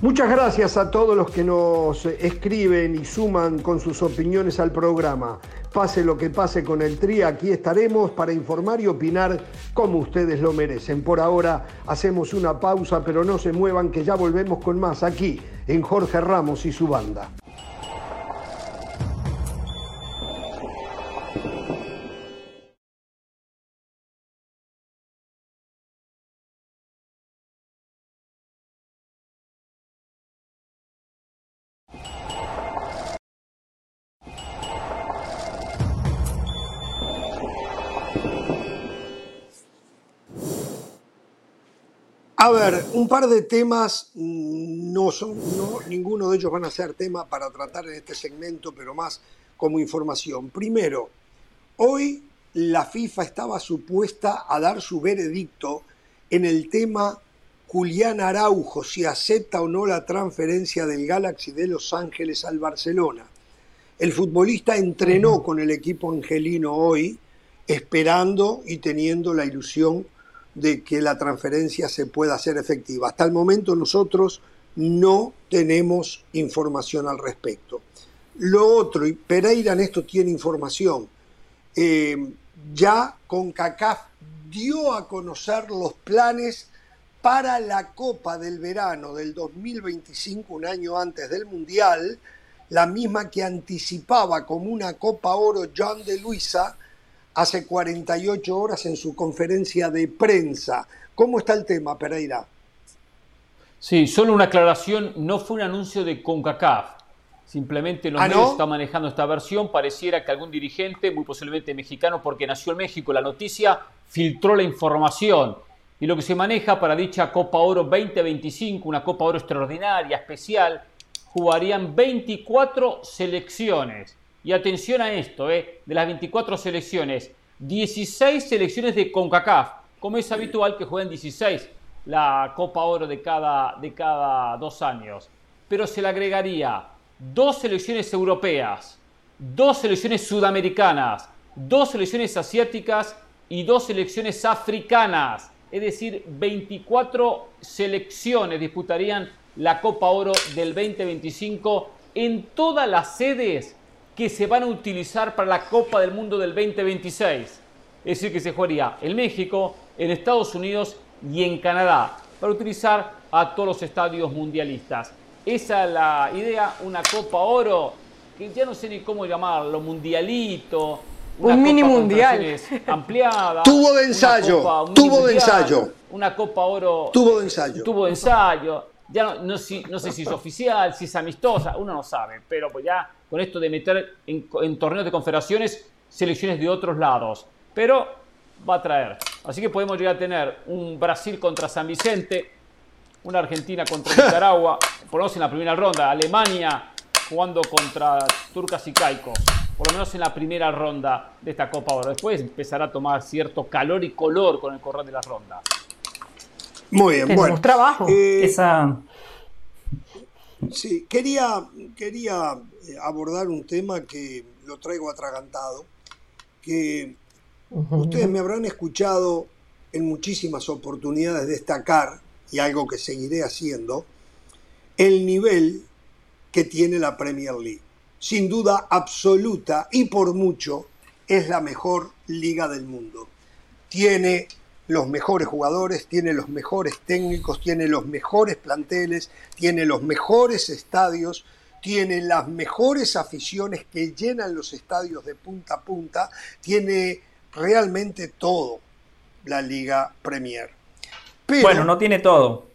Muchas gracias a todos los que nos escriben y suman con sus opiniones al programa. Pase lo que pase con el Tri, aquí estaremos para informar y opinar como ustedes lo merecen. Por ahora hacemos una pausa, pero no se muevan que ya volvemos con más aquí en Jorge Ramos y su banda. A ver, un par de temas, mm, no son, no, ninguno de ellos van a ser tema para tratar en este segmento, pero más como información. Primero, hoy la FIFA estaba supuesta a dar su veredicto en el tema Julián Araujo, si acepta o no la transferencia del Galaxy de Los Ángeles al Barcelona. El futbolista entrenó con el equipo angelino hoy, esperando y teniendo la ilusión de que la transferencia se pueda hacer efectiva. Hasta el momento nosotros no tenemos información al respecto. Lo otro, y Pereira en esto tiene información, eh, ya CONCACAF dio a conocer los planes para la Copa del Verano del 2025, un año antes del Mundial, la misma que anticipaba como una Copa Oro John de Luisa, hace 48 horas en su conferencia de prensa. ¿Cómo está el tema, Pereira? Sí, solo una aclaración, no fue un anuncio de CONCACAF. Simplemente los ¿Ah, medios están manejando esta versión. Pareciera que algún dirigente, muy posiblemente mexicano, porque nació en México la noticia, filtró la información. Y lo que se maneja para dicha Copa Oro 2025, una Copa Oro extraordinaria, especial, jugarían 24 selecciones. Y atención a esto, eh, de las 24 selecciones, 16 selecciones de CONCACAF, como es habitual que jueguen 16 la Copa Oro de cada, de cada dos años. Pero se le agregaría dos selecciones europeas, dos selecciones sudamericanas, dos selecciones asiáticas y dos selecciones africanas. Es decir, 24 selecciones disputarían la Copa Oro del 2025 en todas las sedes que se van a utilizar para la Copa del Mundo del 2026. Es decir, que se jugaría en México, en Estados Unidos y en Canadá, para utilizar a todos los estadios mundialistas. Esa es la idea, una Copa Oro, que ya no sé ni cómo llamarlo, mundialito. un mini mundial. Ampliada. Tuvo de ensayo. tuvo de ensayo. Una Copa Oro. Tuvo de ensayo. Tuvo de ensayo. Ya no, sé si es oficial, si es amistosa, uno no sabe, pero pues ya con esto de meter en, torneos de confederaciones selecciones de otros lados. Pero va a traer. Así que podemos llegar a tener un Brasil contra San Vicente, una Argentina contra Nicaragua, por lo menos en la primera ronda, Alemania jugando contra Turcas y Caicos, por lo menos en la primera ronda de esta Copa Oro. Después empezará a tomar cierto calor y color con el correr de la ronda. Muy bien, Tenemos trabajo. Eh, Esa... Sí, quería, quería eh, abordar un tema que lo traigo atragantado, que ustedes me habrán escuchado en muchísimas oportunidades destacar, y algo que seguiré haciendo, el nivel que tiene la Premier League. Sin duda absoluta y por mucho es la mejor liga del mundo. Tiene los mejores jugadores, tiene los mejores técnicos, tiene los mejores planteles, tiene los mejores estadios, tiene las mejores aficiones que llenan los estadios de punta a punta, tiene realmente todo la Liga Premier. bueno, no tiene todo.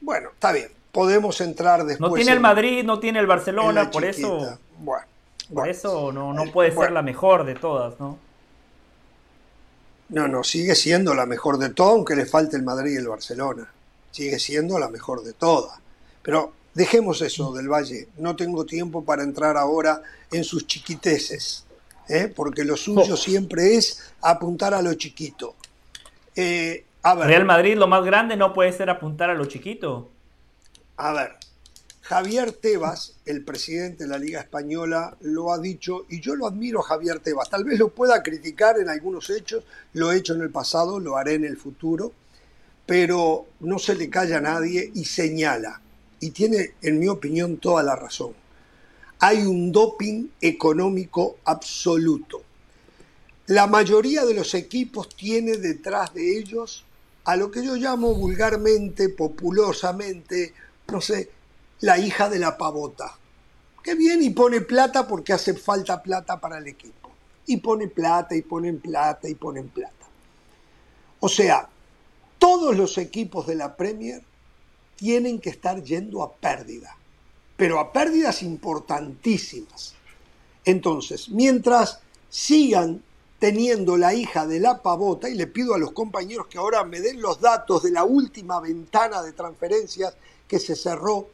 Bueno, está bien. Podemos entrar después. No tiene el Madrid, no tiene el Barcelona, por eso. Bueno, por eso no, no puede ser la mejor de todas, ¿no? No, no, sigue siendo la mejor de todas, aunque le falte el Madrid y el Barcelona. Sigue siendo la mejor de todas. Pero dejemos eso del Valle. No tengo tiempo para entrar ahora en sus chiquiteces, ¿eh? porque lo suyo oh. siempre es apuntar a lo chiquito. Eh, a ver, Real Madrid, lo más grande no puede ser apuntar a lo chiquito. A ver, Javier Tebas, el presidente de la Liga Española, lo ha dicho y yo lo admiro a Javier Tebas. Tal vez lo pueda criticar en algunos hechos, lo he hecho en el pasado, lo haré en el futuro, pero no se le calla a nadie y señala, y tiene, en mi opinión, toda la razón. hay un doping económico absoluto. La mayoría de los equipos tiene detrás de ellos a lo que yo llamo vulgarmente, populosamente, no sé, la hija de la pavota, que viene y pone plata porque hace falta plata para el equipo. Y pone plata, y ponen plata, y ponen plata. O sea, todos los equipos de la Premier tienen que estar yendo a pérdida, pero a pérdidas importantísimas. Entonces, mientras sigan teniendo la hija de la pavota, y le pido a los compañeros que ahora me den los datos de la última ventana de transferencias que se cerró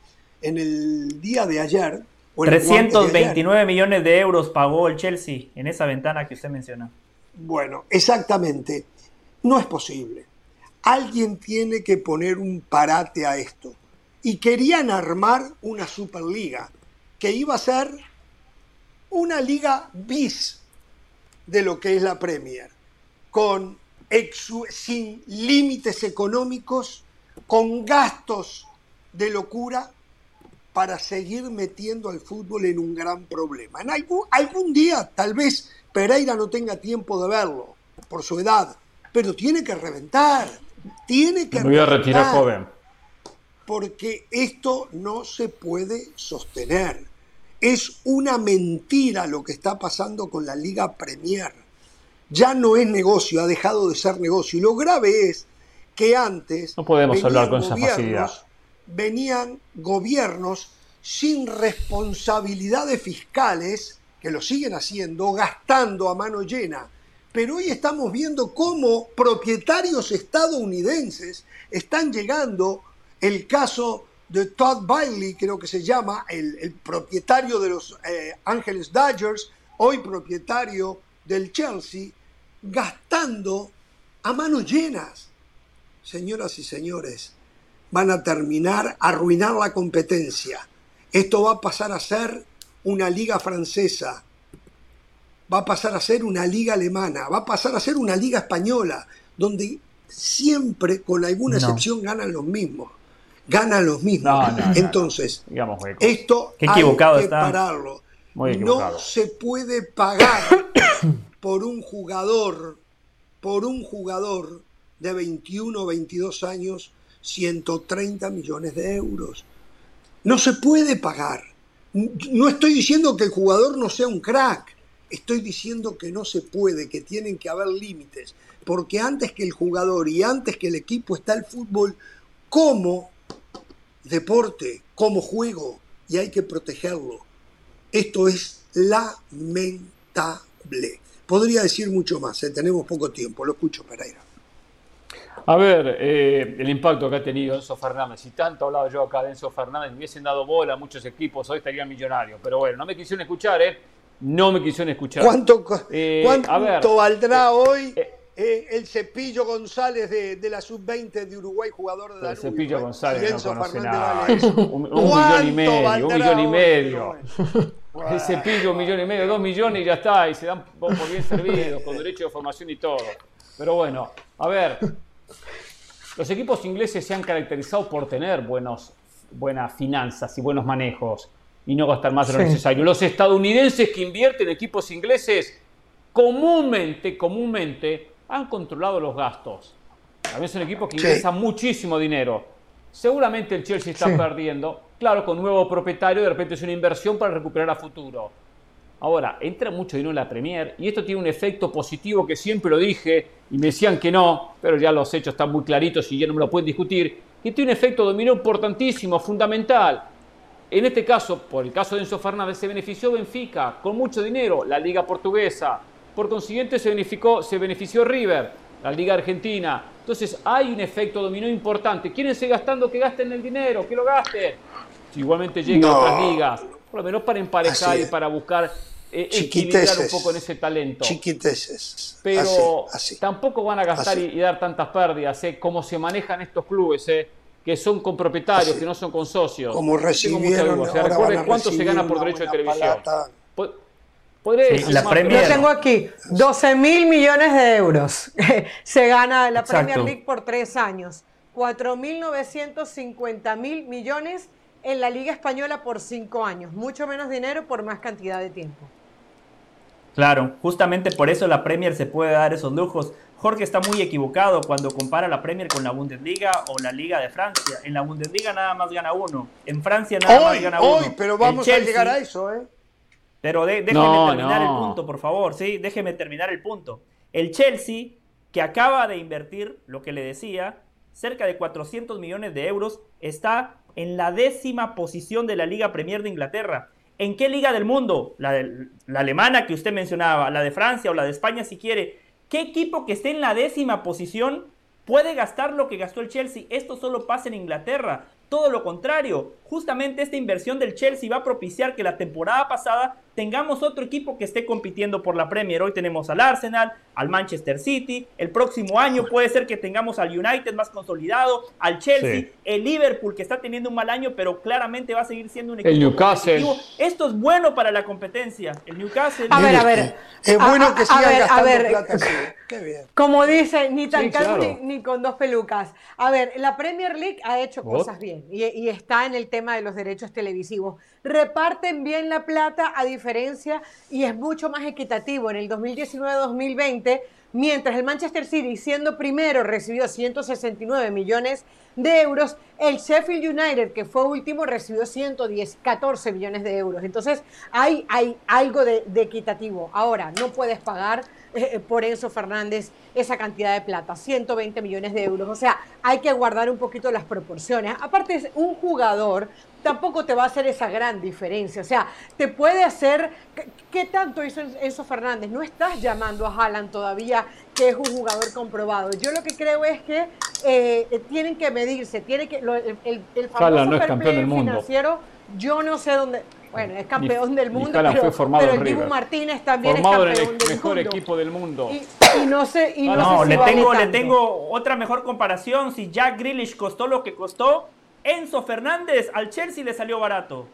en el día de ayer. 329 millones de euros pagó el Chelsea en esa ventana que usted menciona. Bueno, exactamente. No es posible. Alguien tiene que poner un parate a esto. Y querían armar una Superliga que iba a ser una liga bis de lo que es la Premier, con sin límites económicos, con gastos de locura para seguir metiendo al fútbol en un gran problema. En algún, algún día tal vez Pereira no tenga tiempo de verlo por su edad, pero tiene que reventar, tiene que Me voy a retirar joven. Porque esto no se puede sostener. Es una mentira lo que está pasando con la Liga Premier. Ya no es negocio, ha dejado de ser negocio. Y lo grave es que antes no podemos hablar con esa facilidad venían gobiernos sin responsabilidades fiscales, que lo siguen haciendo, gastando a mano llena. Pero hoy estamos viendo cómo propietarios estadounidenses están llegando, el caso de Todd Bailey, creo que se llama, el, propietario de los eh, Ángeles Dodgers, hoy propietario del Chelsea, gastando a manos llenas. Señoras y señores, van a terminar, a arruinar la competencia. Esto va a pasar a ser una liga francesa, va a pasar a ser una liga alemana, va a pasar a ser una liga española, donde siempre, con alguna excepción, ganan los mismos. Ganan los mismos. Entonces, esto hay que pararlo. no se puede pagar por un jugador, por un jugador de 21 o 22 años 130 millones de euros. No se puede pagar. No estoy diciendo que el jugador no sea un crack, estoy diciendo que no se puede, que tienen que haber límites, porque antes que el jugador y antes que el equipo está el fútbol como deporte, como juego, y hay que protegerlo. Esto es lamentable. Podría decir mucho más, ¿eh? tenemos poco tiempo, lo escucho Pereira. A ver, eh, el impacto que ha tenido Enzo Fernández. Si tanto hablaba yo acá de Enzo Fernández, me hubiesen dado bola a muchos equipos, hoy estarían millonarios. Pero bueno, no me quisieron escuchar, ¿eh? No me quisieron escuchar. ¿Cuánto, eh, valdrá eh, hoy el Cepillo González de, la Sub-20 de Uruguay, jugador de la El Cepillo González no conoce nada. Un, millón y medio, un millón y medio. El Cepillo, un millón y medio, dos millones y ya está. Y se dan por bien servidos, con derecho de formación y todo. Pero bueno, a ver, los equipos ingleses se han caracterizado por tener buenos, buenas finanzas y buenos manejos y no gastar más de lo necesario. Los estadounidenses que invierten en equipos ingleses comúnmente, comúnmente han controlado los gastos. También son equipos que ingresan muchísimo dinero. Seguramente el Chelsea está perdiendo. Claro, con nuevo propietario de repente es una inversión para recuperar a futuro. Ahora, entra mucho dinero en la Premier y esto tiene un efecto positivo que siempre lo dije y me decían que no, pero ya los hechos están muy claritos y ya no me lo pueden discutir, que tiene un efecto dominó importantísimo, fundamental. En este caso, por el caso de Enzo Fernández, se benefició Benfica con mucho dinero, la Liga Portuguesa. Por consiguiente, se benefició, se benefició River, la Liga Argentina. Entonces, hay un efecto dominó importante. Quierense gastando, que gasten el dinero, que lo gasten. Si igualmente llegan otras ligas, por lo menos para emparejar y para buscar eh, equilibrar un poco en ese talento. Chiquiteces. Pero tampoco van a gastar y, dar tantas pérdidas, ¿eh? como se manejan estos clubes, ¿eh? que son con propietarios, que no son con socios. Como recibieron. O sea, recuerden cuánto se gana por derecho de televisión. Yo tengo aquí 12 mil millones de euros. se gana la Premier League por tres años. 4.950 mil millones en la Liga Española por cinco años. Mucho menos dinero por más cantidad de tiempo. Claro, justamente por eso la Premier se puede dar esos lujos. Jorge está muy equivocado cuando compara la Premier con la Bundesliga o la Liga de Francia. En la Bundesliga nada más gana uno. En Francia nada más gana uno. Hoy, pero vamos a llegar a eso, ¿eh? Pero déjeme terminar el punto, por favor. Sí, déjeme terminar el punto. El Chelsea, que acaba de invertir, lo que le decía, cerca de 400 millones de euros, está en la décima posición de la Liga Premier de Inglaterra. ¿En qué liga del mundo? La, la alemana que usted mencionaba, la de Francia o la de España si quiere. ¿Qué equipo que esté en la décima posición puede gastar lo que gastó el Chelsea? Esto solo pasa en Inglaterra. Todo lo contrario, justamente esta inversión del Chelsea va a propiciar que la temporada pasada tengamos otro equipo que esté compitiendo por la Premier. Hoy tenemos al Arsenal, al Manchester City, el próximo año puede ser que tengamos al United más consolidado, al Chelsea, el Liverpool que está teniendo un mal año, pero claramente va a seguir siendo un equipo. El Newcastle. Esto es bueno para la competencia. El Newcastle. A ver, a ver. Es bueno que siga gastando plata Qué bien. Como dice, ni tan ni, con dos pelucas. A ver, la Premier League ha hecho cosas bien y, y está en el tema de los derechos televisivos. Reparten bien la plata a diferencia y es mucho más equitativo. En el 2019-2020, mientras el Manchester City, siendo primero, recibió 169 millones de euros, el Sheffield United, que fue último, recibió 110, 14 millones de euros. Entonces, hay, hay algo de equitativo. Ahora, no puedes pagar eh, por Enzo Fernández esa cantidad de plata, 120 millones de euros. O sea, hay que guardar un poquito las proporciones. Aparte, un jugador tampoco te va a hacer esa gran diferencia. O sea, te puede hacer... ¿Qué, tanto hizo Enzo Fernández? No estás llamando a Haaland todavía, que es un jugador comprobado. Yo lo que creo es que eh, tienen que medirse, tiene que... el, el, famoso no es campeón del mundo. financiero, yo no sé dónde bueno, es campeón del mundo, pero, fue formado pero el Dibu Martínez también formado es campeón en el mejor equipo del mundo. Y, no sé, y no, no, sé si le, tengo, le tengo otra mejor comparación. Si Jack Grealish costó lo que costó, Enzo Fernández al Chelsea le salió barato.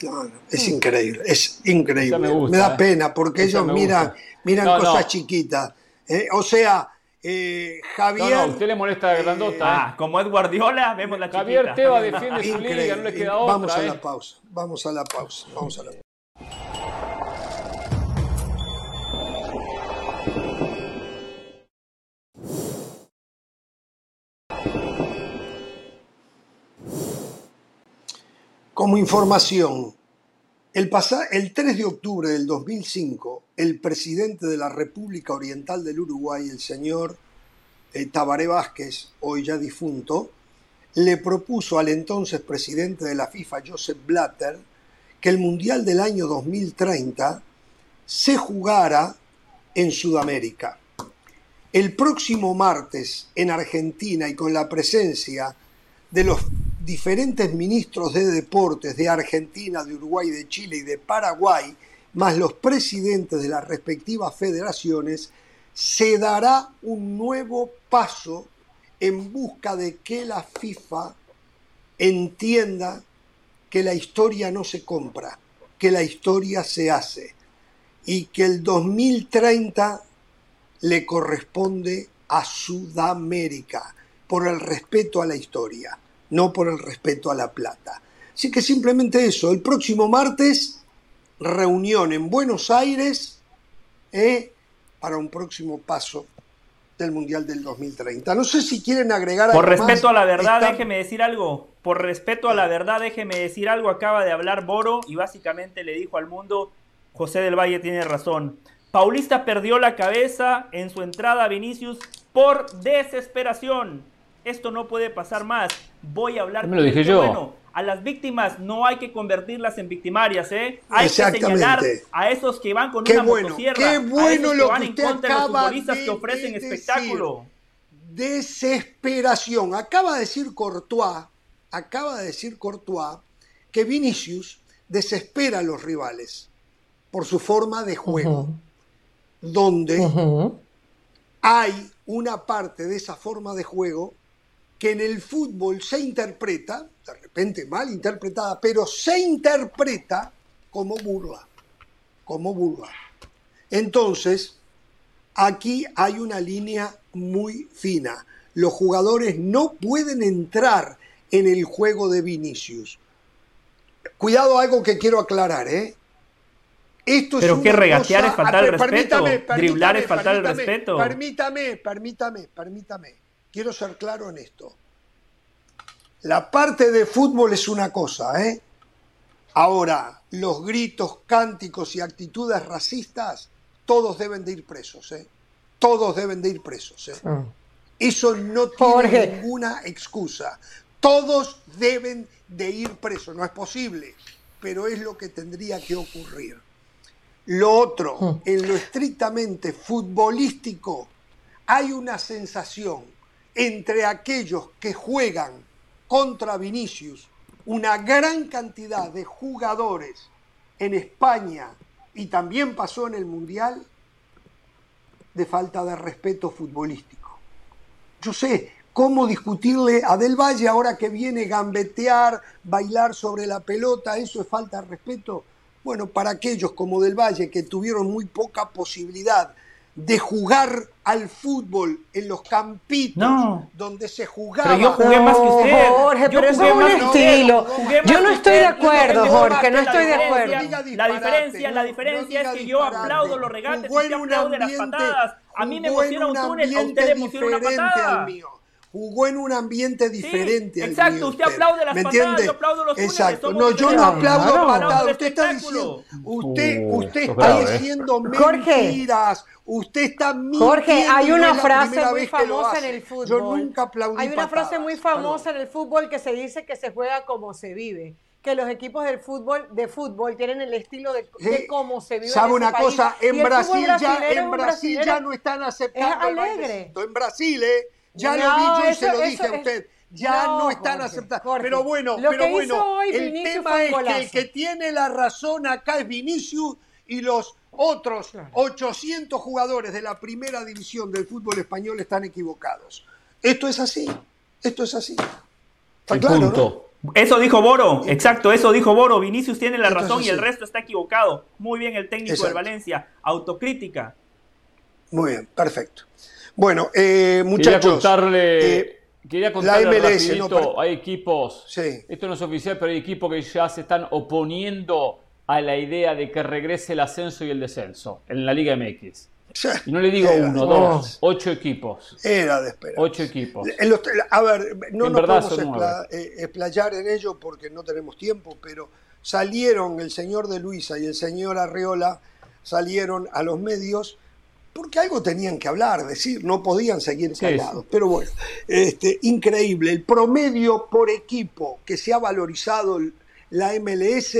No, es increíble, es increíble. Me, da ¿eh? pena porque ellos miran, miran cosas chiquitas. ¿eh? o sea, eh, Javier. No, no, usted le molesta la grandota. Ah, ¿eh? como es Guardiola, vemos la chiquita. Javier Teba defiende su liga, no le queda otra. Vamos a ¿eh? la pausa, vamos a la pausa, vamos a la pausa. Como información, el, el 3 de octubre del 2005, el presidente de la República Oriental del Uruguay, el señor eh, Tabaré Vázquez, hoy ya difunto, le propuso al entonces presidente de la FIFA, Joseph Blatter, que el Mundial del año 2030 se jugara en Sudamérica. El próximo martes en Argentina y con la presencia de los diferentes ministros de deportes de Argentina, de Uruguay, de Chile y de Paraguay, más los presidentes de las respectivas federaciones, se dará un nuevo paso en busca de que la FIFA entienda que la historia no se compra, que la historia se hace y que el 2030 le corresponde a Sudamérica por el respeto a la historia no por el respeto a la plata. Así que simplemente eso, el próximo martes, reunión en Buenos Aires eh, para un próximo paso del Mundial del 2030. No sé si quieren agregar algo Por respeto a la verdad, déjeme decir algo. Por respeto a la verdad, déjeme decir algo. Acaba de hablar Boro y básicamente le dijo al mundo, José del Valle tiene razón. Paulista perdió la cabeza en su entrada a Vinicius por desesperación esto no puede pasar más. Voy a hablar. Me lo dije yo. Bueno, a las víctimas no hay que convertirlas en victimarias, ¿eh? Hay que señalar a esos que van con una motosierra, qué bueno a lo van que en contra de los futbolistas que ofrecen espectáculo. Desesperación. Acaba de decir Courtois, acaba de decir Courtois que Vinicius desespera a los rivales por su forma de juego, donde hay una parte de esa forma de juego que en el fútbol se interpreta, de repente mal interpretada, pero se interpreta como burla, como burla. Entonces, aquí hay una línea muy fina. Los jugadores no pueden entrar en el juego de Vinicius. Cuidado, algo que quiero aclarar, ¿eh? Esto Pero que regatear es faltar el respeto, driblar es faltar el respeto. Permítame, permítame, permítame. Quiero ser claro en esto. La parte de fútbol es una cosa, ¿eh? Ahora, los gritos, cánticos y actitudes racistas, todos deben de ir presos, ¿eh? Todos deben de ir presos, ¿eh? Ah. Eso no tiene ninguna excusa. Todos deben de ir presos. No es posible, pero es lo que tendría que ocurrir. Lo otro, hmm. en lo estrictamente futbolístico, hay una sensación entre aquellos que juegan contra Vinicius, una gran cantidad de jugadores en España y también pasó en el Mundial, de falta de respeto futbolístico. Yo sé cómo discutirle a Del Valle ahora que viene gambetear, bailar sobre la pelota, eso es falta de respeto. Bueno, para aquellos como Del Valle que tuvieron muy poca posibilidad de jugar al fútbol en los campitos donde se jugaba. Pero yo jugué más que usted. Jorge, pero eso es un estilo. yo no estoy de acuerdo, Jorge, no estoy de acuerdo. La diferencia, la diferencia es que yo aplaudo los regates y usted aplaude las patadas. A mí me emociona un túnel, a usted le emociona una patada jugó en un ambiente diferente. Sí, exacto, usted aplaude las patadas, yo aplaudo los Exacto, no, yo no aplaudo patadas, usted está diciendo, usted, uh, usted está ¿eh? diciendo mentiras, usted está mintiendo. Jorge, hay una frase muy famosa en el fútbol. Yo nunca aplaudí Hay una frase muy famosa en el fútbol que se dice que se juega como se vive que los equipos del fútbol de fútbol tienen el estilo de, cómo se vive. ¿Sabe una cosa? En Brasil ya en Brasil ya no están aceptando. Es alegre. En Brasil, ¿eh? Ya lo vi yo y se lo dije a usted. Ya no, están aceptando. pero bueno, pero bueno, el tema es que el que tiene la razón acá es Vinicius y los otros 800 jugadores de la primera división del fútbol español están equivocados. Esto es así. Esto es así. Está claro, Eso dijo Boro, exacto, eso dijo Boro. Vinicius tiene la razón y el resto está equivocado. Muy bien el técnico de Valencia. Autocrítica. Muy bien, perfecto. Bueno, eh, muchachos. Quería contarle. Eh, quería contarle la MLS, hay equipos, esto no es oficial, pero hay equipos que ya se están oponiendo a la idea de que regrese el ascenso y el descenso en la Liga MX. Y no le digo uno, dos, ocho equipos. Era de esperar. Ocho equipos. a ver, no nos podemos eh, explayar en ello porque no tenemos tiempo, pero salieron el señor de Luisa y el señor Arreola, salieron a los medios porque algo tenían que hablar, decir, no podían seguir callados. Pero bueno, este, increíble, el promedio por equipo que se ha valorizado la MLS,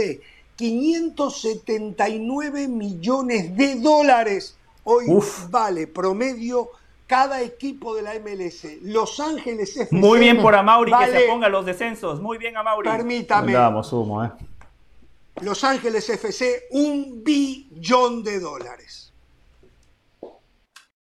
579 millones de dólares hoy vale promedio cada equipo de la MLS. Los Ángeles FC. Muy bien por Amauri que se ponga los descensos. Muy bien, Amauri. Permítame. Damos humo, ¿eh? Los Ángeles FC, un billón de dólares.